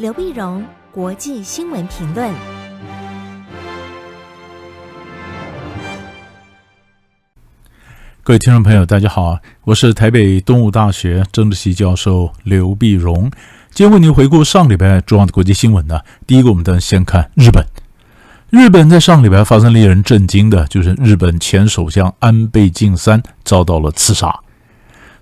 刘碧荣，国际新闻评论。各位听众朋友，大家好，我是台北东吴大学政治系教授刘碧荣。今天为您回顾上礼拜重要的国际新闻呢。第一个，我们当然先看日本。日本在上礼拜发生令人震惊的，就是日本前首相安倍晋三遭到了刺杀。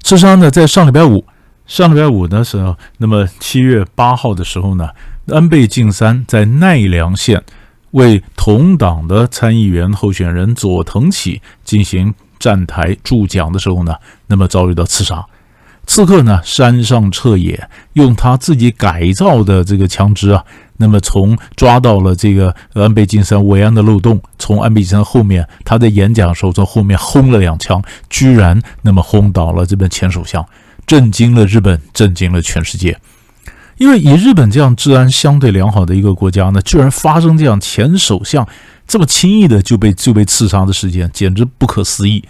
刺杀呢，在上礼拜五。上礼拜五的时候，那么七月八号的时候呢，安倍晋三在奈良县为同党的参议员候选人佐藤启进行站台助讲的时候呢，那么遭遇到刺杀。刺客呢，山上彻也用他自己改造的这个枪支啊，那么从抓到了这个安倍晋三维安的漏洞，从安倍晋三后面他在演讲的时候从后面轰了两枪，居然那么轰倒了这边前首相。震惊了日本，震惊了全世界，因为以日本这样治安相对良好的一个国家呢，居然发生这样前首相这么轻易的就被就被刺杀的事件，简直不可思议，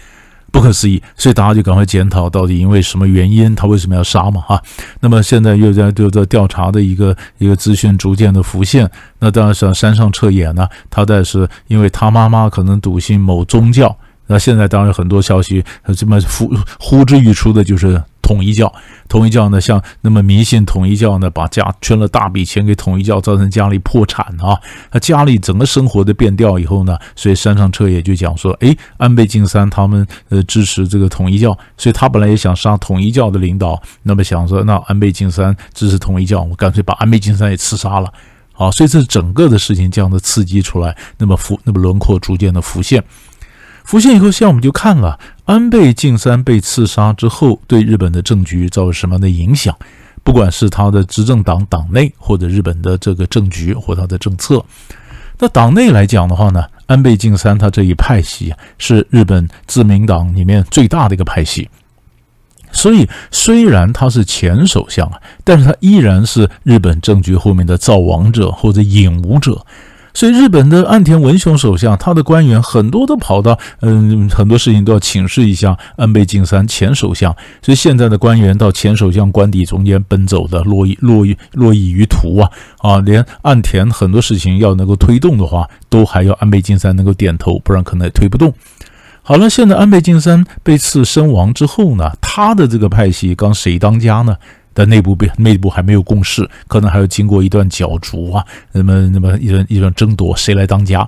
不可思议。所以大家就赶快检讨，到底因为什么原因，他为什么要杀嘛？哈，那么现在又在又在调查的一个一个资讯逐渐的浮现。那当然是山上彻也呢，他但是因为他妈妈可能笃信某宗教，那现在当然很多消息这么呼呼之欲出的就是。统一教，统一教呢，像那么迷信统一教呢，把家圈了大笔钱给统一教，造成家里破产啊，他家里整个生活的变调以后呢，所以山上彻也就讲说，哎，安倍晋三他们呃支持这个统一教，所以他本来也想杀统一教的领导，那么想说，那安倍晋三支持统一教，我干脆把安倍晋三也刺杀了，好，所以这整个的事情这样的刺激出来，那么浮，那么轮廓逐渐的浮现。浮现以后，现在我们就看了安倍晋三被刺杀之后，对日本的政局造成什么样的影响？不管是他的执政党党内，或者日本的这个政局或他的政策。那党内来讲的话呢，安倍晋三他这一派系是日本自民党里面最大的一个派系，所以虽然他是前首相啊，但是他依然是日本政局后面的造王者或者引武者。所以，日本的岸田文雄首相，他的官员很多都跑到，嗯，很多事情都要请示一下安倍晋三前首相。所以，现在的官员到前首相官邸中间奔走的，络绎络绎络绎于途啊啊！连岸田很多事情要能够推动的话，都还要安倍晋三能够点头，不然可能也推不动。好了，现在安倍晋三被刺身亡之后呢，他的这个派系刚谁当家呢？在内部被内部还没有共识，可能还要经过一段角逐啊，那么那么一段一段争夺，谁来当家？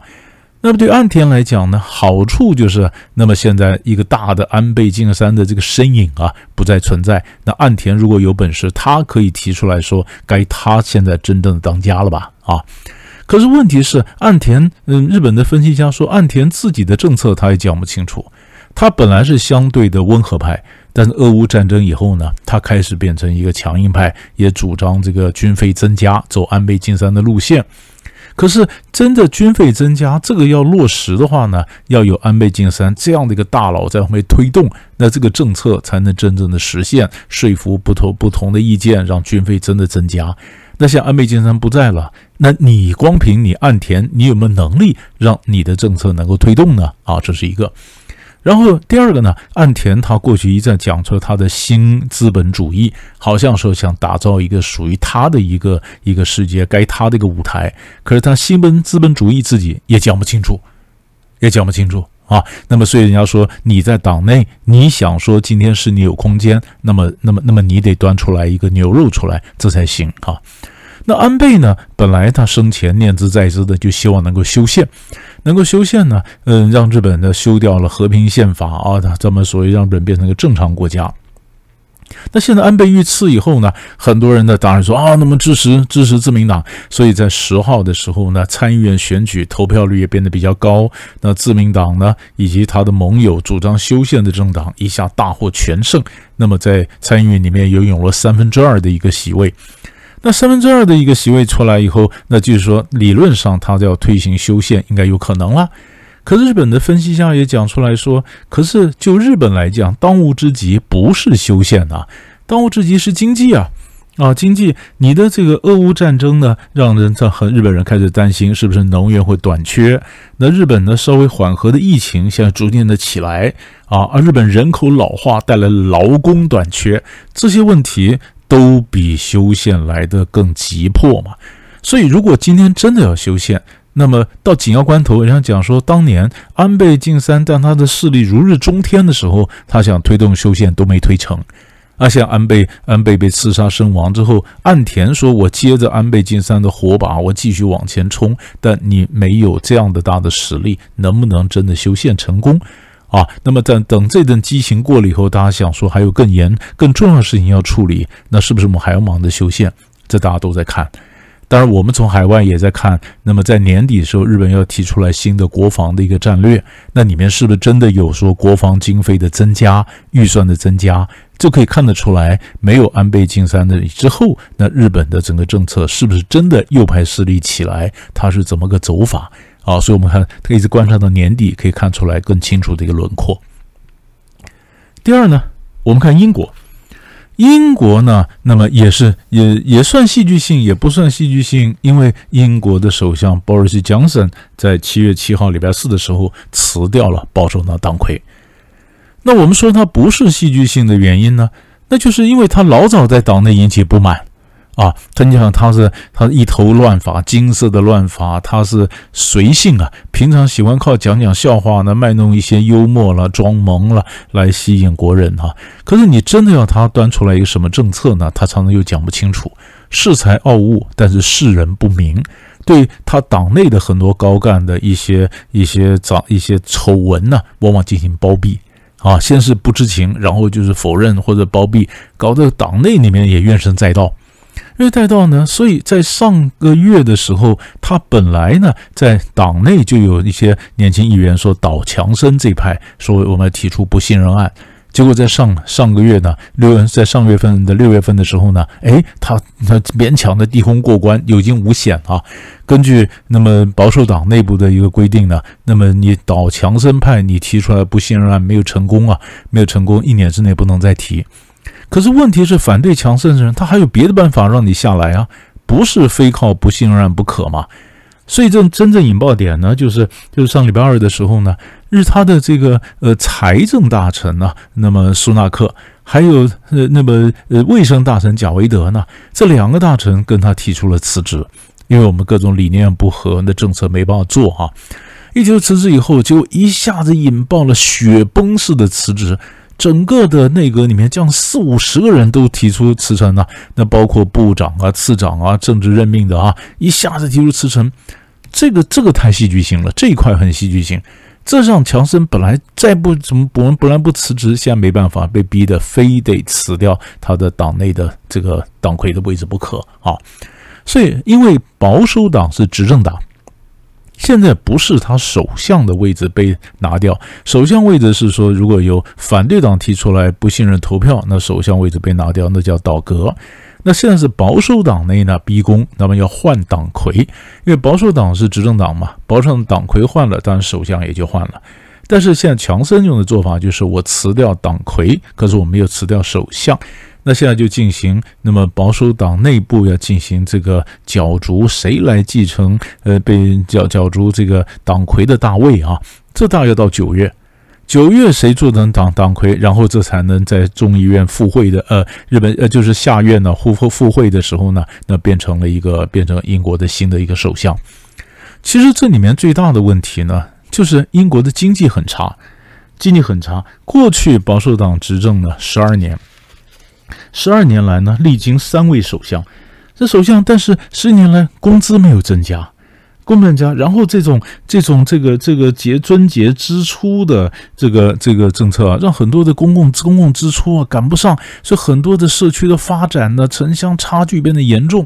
那么对岸田来讲呢，好处就是，那么现在一个大的安倍晋三的这个身影啊不再存在。那岸田如果有本事，他可以提出来说，该他现在真正的当家了吧？啊，可是问题是，岸田，嗯，日本的分析家说，岸田自己的政策他也讲不清楚。他本来是相对的温和派。但是俄乌战争以后呢，他开始变成一个强硬派，也主张这个军费增加，走安倍晋三的路线。可是真的军费增加，这个要落实的话呢，要有安倍晋三这样的一个大佬在后面推动，那这个政策才能真正的实现，说服不同不同的意见，让军费真的增加。那像安倍晋三不在了，那你光凭你岸田，你有没有能力让你的政策能够推动呢？啊，这是一个。然后第二个呢，岸田他过去一再讲出他的新资本主义，好像说想打造一个属于他的一个一个世界，该他的一个舞台。可是他新本资本主义自己也讲不清楚，也讲不清楚啊。那么所以人家说你在党内，你想说今天是你有空间，那么那么那么你得端出来一个牛肉出来，这才行啊。那安倍呢，本来他生前念兹在兹的，就希望能够修宪。能够修宪呢，嗯，让日本呢修掉了和平宪法啊，这么所以让日本变成一个正常国家。那现在安倍遇刺以后呢，很多人呢当然说啊，那么支持支持自民党，所以在十号的时候呢，参议院选举投票率也变得比较高。那自民党呢，以及他的盟友主张修宪的政党一下大获全胜，那么在参议院里面又有了三分之二的一个席位。那三分之二的一个席位出来以后，那就是说理论上他就要推行修宪，应该有可能了。可是日本的分析家也讲出来说，可是就日本来讲，当务之急不是修宪啊，当务之急是经济啊啊，经济，你的这个俄乌战争呢，让人在和日本人开始担心是不是能源会短缺。那日本呢，稍微缓和的疫情现在逐渐的起来啊，而日本人口老化带来劳工短缺这些问题。都比修宪来得更急迫嘛。所以，如果今天真的要修宪，那么到紧要关头，人家讲说，当年安倍晋三但他的势力如日中天的时候，他想推动修宪都没推成。而像安倍安倍被刺杀身亡之后，岸田说：“我接着安倍晋三的火把，我继续往前冲。”但你没有这样的大的实力，能不能真的修宪成功？啊，那么在等这阵激情过了以后，大家想说还有更严、更重要的事情要处理，那是不是我们还要忙着修宪？这大家都在看。当然，我们从海外也在看。那么在年底的时候，日本要提出来新的国防的一个战略，那里面是不是真的有说国防经费的增加、预算的增加？就可以看得出来，没有安倍晋三的之后，那日本的整个政策是不是真的右派势力起来？它是怎么个走法啊？所以我们看，可以一直观察到年底，可以看出来更清楚的一个轮廓。第二呢，我们看英国。英国呢，那么也是也也算戏剧性，也不算戏剧性，因为英国的首相鲍里斯·强森在七月七号礼拜四的时候辞掉了保守党党魁。那我们说他不是戏剧性的原因呢，那就是因为他老早在党内引起不满。啊，他你想他是他一头乱发，金色的乱发，他是随性啊，平常喜欢靠讲讲笑话呢，卖弄一些幽默了、装萌了来吸引国人哈、啊。可是你真的要他端出来一个什么政策呢？他常常又讲不清楚，恃才傲物，但是世人不明，对他党内的很多高干的一些一些长一些丑闻呢，往往进行包庇啊，先是不知情，然后就是否认或者包庇，搞得党内里面也怨声载道。因为带到呢，所以在上个月的时候，他本来呢在党内就有一些年轻议员说倒强生这派，说我们提出不信任案。结果在上上个月呢，六月在上月份的六月份的时候呢，哎，他他勉强的低空过关，有惊无险啊。根据那么保守党内部的一个规定呢，那么你倒强生派你提出来不信任案没有成功啊，没有成功，一年之内不能再提。可是问题是，反对强盛的人，他还有别的办法让你下来啊，不是非靠不信任不可嘛？所以这真正引爆点呢，就是就是上礼拜二的时候呢，日他的这个呃财政大臣呢，那么苏纳克，还有呃那么呃卫生大臣贾维德呢，这两个大臣跟他提出了辞职，因为我们各种理念不合，那政策没办法做哈、啊。一提出辞职以后，就一下子引爆了雪崩式的辞职。整个的内阁里面，这样四五十个人都提出辞呈呢，那包括部长啊、次长啊、政治任命的啊，一下子提出辞呈，这个这个太戏剧性了，这一块很戏剧性。这让强森本来再不怎么不本来不辞职，现在没办法，被逼得非得辞掉他的党内的这个党魁的位置不可啊。所以，因为保守党是执政党。现在不是他首相的位置被拿掉，首相位置是说，如果有反对党提出来不信任投票，那首相位置被拿掉，那叫倒戈。那现在是保守党内呢逼宫，那么要换党魁，因为保守党是执政党嘛，保守党党魁换了，当然首相也就换了。但是现在强生用的做法就是我辞掉党魁，可是我没有辞掉首相。那现在就进行，那么保守党内部要进行这个角逐，谁来继承？呃，被角角逐这个党魁的大位啊？这大约到九月，九月谁做成党党魁，然后这才能在众议院复会的呃，日本呃就是下院呢复复会的时候呢，那变成了一个变成英国的新的一个首相。其实这里面最大的问题呢，就是英国的经济很差，经济很差。过去保守党执政呢十二年。十二年来呢，历经三位首相，这首相，但是十年来工资没有增加，工资增加，然后这种这种这个这个节撙节支出的这个这个政策啊，让很多的公共公共支出啊赶不上，所以很多的社区的发展呢，城乡差距变得严重，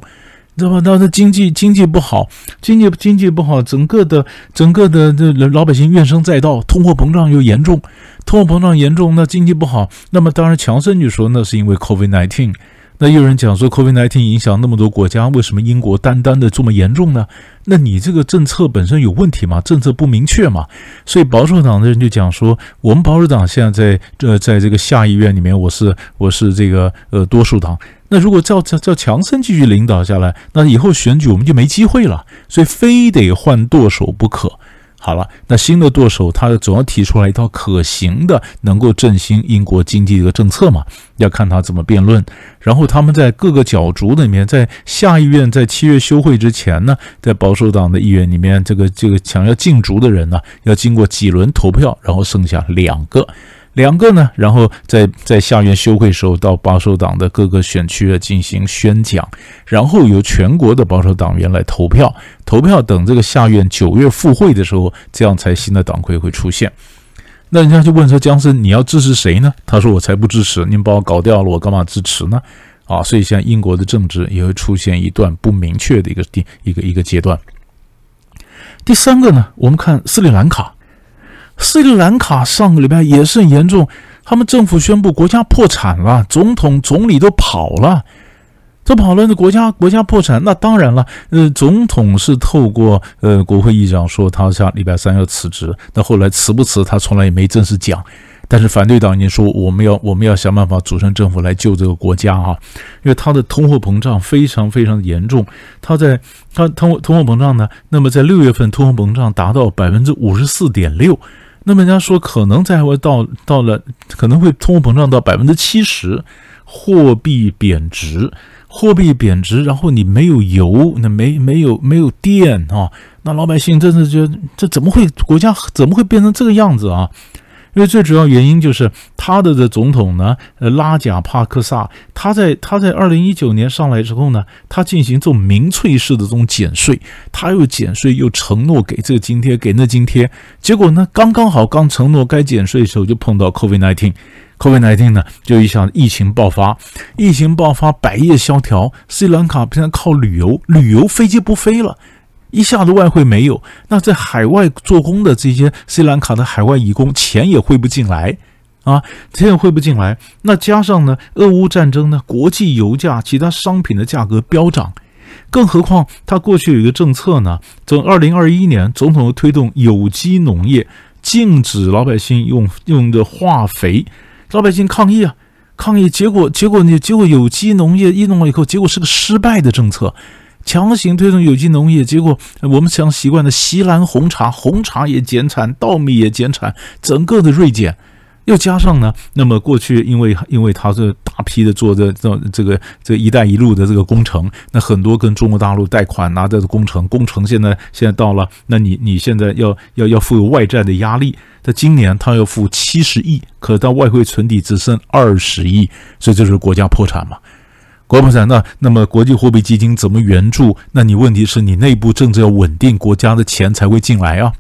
你知道吧？那他经济经济不好，经济经济不好，整个的整个的这老百姓怨声载道，通货膨胀又严重。通货膨胀严重，那经济不好，那么当然强生就说那是因为 COVID-19。那有人讲说 COVID-19 影响那么多国家，为什么英国单单的这么严重呢？那你这个政策本身有问题吗？政策不明确嘛？所以保守党的人就讲说，我们保守党现在在呃在这个下议院里面，我是我是这个呃多数党。那如果照照照强森继续领导下来，那以后选举我们就没机会了，所以非得换舵手不可。好了，那新的舵手他总要提出来一套可行的、能够振兴英国经济的一个政策嘛？要看他怎么辩论。然后他们在各个角逐里面，在下议院在七月休会之前呢，在保守党的议员里面，这个这个想要竞逐的人呢，要经过几轮投票，然后剩下两个。两个呢，然后在在下院休会时候，到保守党的各个选区啊进行宣讲，然后由全国的保守党员来投票，投票等这个下院九月复会的时候，这样才新的党魁会出现。那人家就问说：“姜森，你要支持谁呢？”他说：“我才不支持，你把我搞掉了，我干嘛支持呢？”啊，所以像英国的政治也会出现一段不明确的一个第一个一个阶段。第三个呢，我们看斯里兰卡。斯里兰卡上个礼拜也是很严重，他们政府宣布国家破产了，总统、总理都跑了，都跑了，那国家国家破产，那当然了，呃，总统是透过呃国会议长说他下礼拜三要辞职，那后来辞不辞他从来也没正式讲，但是反对党已经说我们要我们要想办法组成政府来救这个国家啊，因为他的通货膨胀非常非常严重，他在他通通货膨胀呢，那么在六月份通货膨胀达到百分之五十四点六。那么人家说可能再会到到了，可能会通货膨胀到百分之七十，货币贬值，货币贬值，然后你没有油，那没没有没有电啊，那老百姓真是就这怎么会国家怎么会变成这个样子啊？因为最主要原因就是他的的总统呢，呃，拉贾帕克萨，他在他在二零一九年上来之后呢，他进行这种民粹式的这种减税，他又减税又承诺给这个津贴给那津贴，结果呢，刚刚好刚承诺该减税的时候就碰到 COVID-19，COVID-19 呢就一下疫情爆发，疫情爆发百业萧条，斯里兰卡现在靠旅游，旅游飞机不飞了。一下子外汇没有，那在海外做工的这些斯里兰卡的海外移工钱也汇不进来啊，钱也汇不进来。那加上呢，俄乌战争呢，国际油价、其他商品的价格飙涨，更何况他过去有一个政策呢，从二零二一年总统推动有机农业，禁止老百姓用用的化肥，老百姓抗议啊，抗议，结果结果你结果有机农业一弄了以后，结果是个失败的政策。强行推动有机农业，结果我们常习惯的锡兰红茶，红茶也减产，稻米也减产，整个的锐减，又加上呢，那么过去因为因为他是大批的做这这这个这“一带一路”的这个工程，那很多跟中国大陆贷款拿的工程，工程现在现在到了，那你你现在要要要负有外债的压力，在今年他要付七十亿，可到外汇存底只剩二十亿，所以这是国家破产嘛。国破产，那那么国际货币基金怎么援助？那你问题是你内部政治要稳定，国家的钱才会进来啊。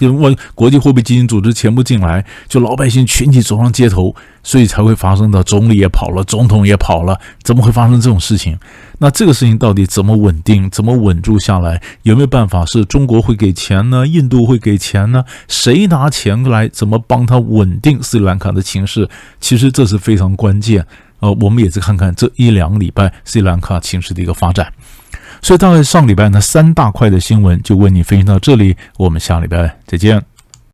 因为国际货币基金组织钱不进来，就老百姓群体走上街头，所以才会发生的。总理也跑了，总统也跑了，怎么会发生这种事情？那这个事情到底怎么稳定？怎么稳住下来？有没有办法？是中国会给钱呢？印度会给钱呢？谁拿钱来？怎么帮他稳定斯里兰卡的情势？其实这是非常关键。呃，我们也是看看这一两礼拜斯里兰卡情势的一个发展，所以大概上礼拜呢三大块的新闻就为你分析到这里，我们下礼拜再见。